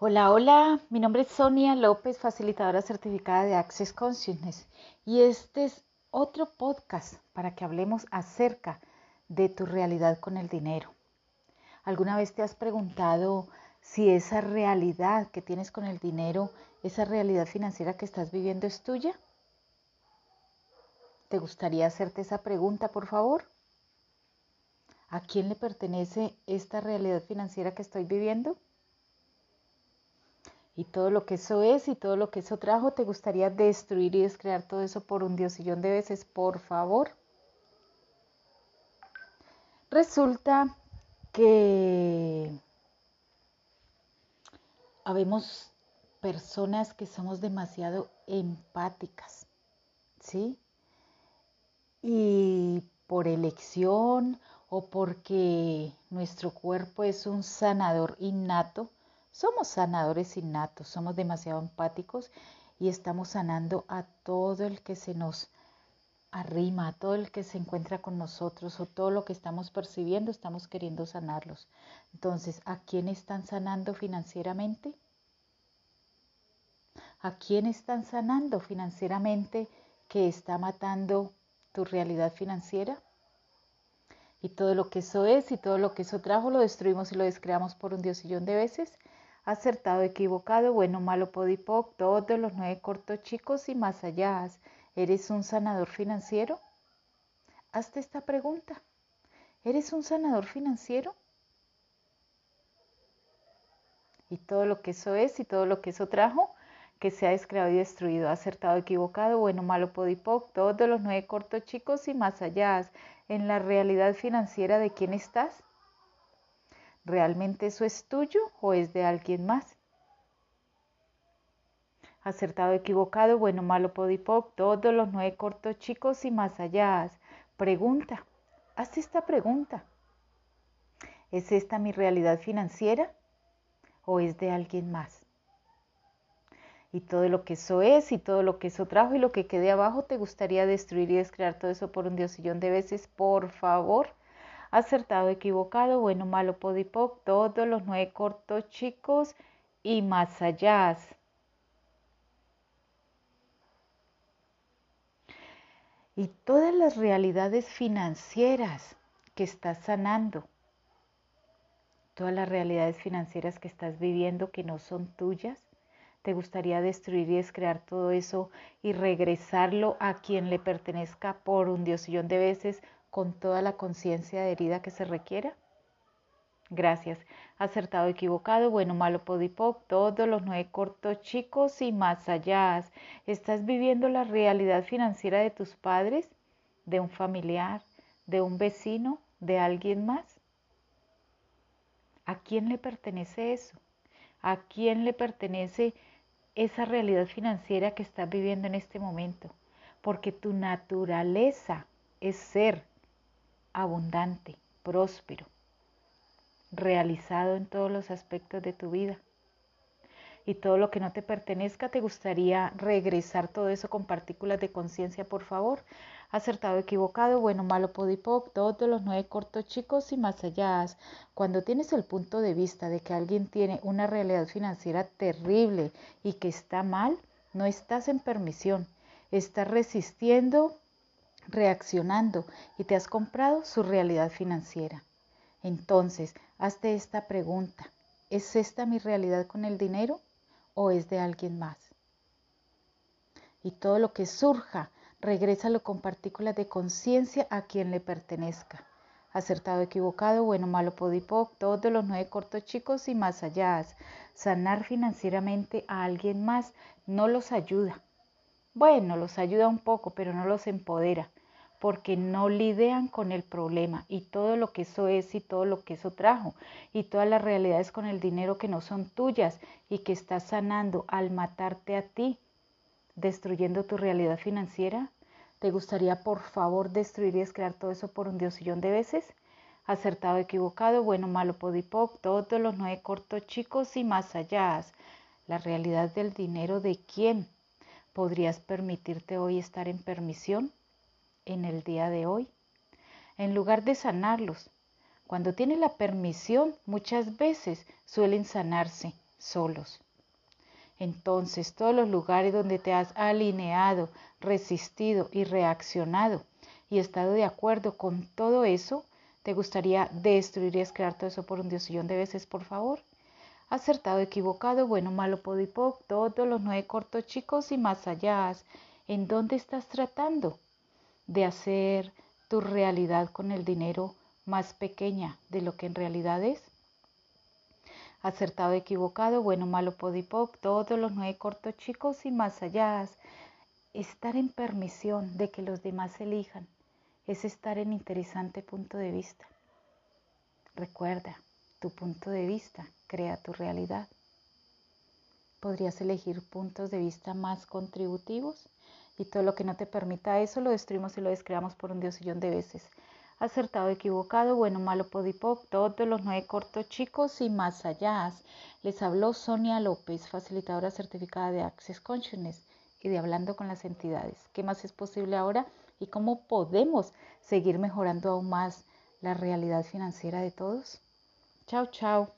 Hola, hola, mi nombre es Sonia López, facilitadora certificada de Access Consciousness y este es otro podcast para que hablemos acerca de tu realidad con el dinero. ¿Alguna vez te has preguntado si esa realidad que tienes con el dinero, esa realidad financiera que estás viviendo es tuya? ¿Te gustaría hacerte esa pregunta, por favor? ¿A quién le pertenece esta realidad financiera que estoy viviendo? Y todo lo que eso es y todo lo que eso trajo, ¿te gustaría destruir y descrear todo eso por un diosillón de veces? Por favor. Resulta que habemos personas que somos demasiado empáticas, ¿sí? Y por elección o porque nuestro cuerpo es un sanador innato, somos sanadores innatos, somos demasiado empáticos y estamos sanando a todo el que se nos arrima, a todo el que se encuentra con nosotros o todo lo que estamos percibiendo, estamos queriendo sanarlos. Entonces, ¿a quién están sanando financieramente? ¿A quién están sanando financieramente que está matando tu realidad financiera? Y todo lo que eso es y todo lo que eso trajo lo destruimos y lo descreamos por un diosillón de veces acertado, equivocado, bueno, malo, podipoc, todos los nueve cortos chicos y más allá. ¿Eres un sanador financiero? Hazte esta pregunta. ¿Eres un sanador financiero? Y todo lo que eso es y todo lo que eso trajo, que se ha descreado y destruido, acertado, equivocado, bueno, malo, podipoc, todos los nueve cortos chicos y más allá. En la realidad financiera de quién estás, ¿Realmente eso es tuyo o es de alguien más? Acertado, equivocado, bueno, malo, podipoc, todos los nueve cortos chicos y más allá. Pregunta, haz esta pregunta. ¿Es esta mi realidad financiera o es de alguien más? Y todo lo que eso es y todo lo que eso trajo y lo que quede abajo, ¿te gustaría destruir y descrear todo eso por un diosillón de veces? Por favor, acertado, equivocado, bueno, malo, podipoc, todos los nueve cortos chicos y más allá. Y todas las realidades financieras que estás sanando, todas las realidades financieras que estás viviendo que no son tuyas, ¿te gustaría destruir y descrear todo eso y regresarlo a quien le pertenezca por un diosillón de veces con toda la conciencia de herida que se requiera? Gracias. Acertado, equivocado, bueno, malo, podipoc, todos los nueve cortos chicos y más allá. ¿Estás viviendo la realidad financiera de tus padres, de un familiar, de un vecino, de alguien más? ¿A quién le pertenece eso? ¿A quién le pertenece esa realidad financiera que estás viviendo en este momento? Porque tu naturaleza es ser abundante, próspero, realizado en todos los aspectos de tu vida. Y todo lo que no te pertenezca, ¿te gustaría regresar todo eso con partículas de conciencia, por favor? Acertado, equivocado, bueno, malo, podipoc, todos los nueve cortos chicos y más allá. Cuando tienes el punto de vista de que alguien tiene una realidad financiera terrible y que está mal, no estás en permisión, estás resistiendo reaccionando y te has comprado su realidad financiera. Entonces, hazte esta pregunta. ¿Es esta mi realidad con el dinero o es de alguien más? Y todo lo que surja, regrésalo con partículas de conciencia a quien le pertenezca. Acertado, equivocado, bueno, malo, podipoc, todos los nueve cortos chicos y más allá. Sanar financieramente a alguien más no los ayuda. Bueno, los ayuda un poco, pero no los empodera porque no lidian con el problema y todo lo que eso es y todo lo que eso trajo y todas las realidades con el dinero que no son tuyas y que estás sanando al matarte a ti, destruyendo tu realidad financiera. ¿Te gustaría por favor destruir y descrear todo eso por un diosillón de veces? Acertado, equivocado, bueno, malo, podipoc, todos los nueve cortos chicos y más allá. La realidad del dinero de quién podrías permitirte hoy estar en permisión en el día de hoy, en lugar de sanarlos. Cuando tiene la permisión, muchas veces suelen sanarse solos. Entonces, todos los lugares donde te has alineado, resistido y reaccionado y estado de acuerdo con todo eso, ¿te gustaría destruir y crear todo eso por un diosillón de veces, por favor? Acertado, equivocado, bueno, malo, podipoc, todos los nueve cortos chicos y más allá. ¿En dónde estás tratando de hacer tu realidad con el dinero más pequeña de lo que en realidad es? acertado, equivocado, bueno, malo, podipoc, todos los nueve cortos chicos y más allá. Estar en permisión de que los demás elijan es estar en interesante punto de vista. Recuerda, tu punto de vista crea tu realidad. Podrías elegir puntos de vista más contributivos y todo lo que no te permita eso lo destruimos y lo descreamos por un diosillón de veces acertado, equivocado, bueno, malo, podipop, todos los nueve cortos chicos y más allá. Les habló Sonia López, facilitadora certificada de Access Consciousness y de Hablando con las entidades. ¿Qué más es posible ahora y cómo podemos seguir mejorando aún más la realidad financiera de todos? Chao, chao.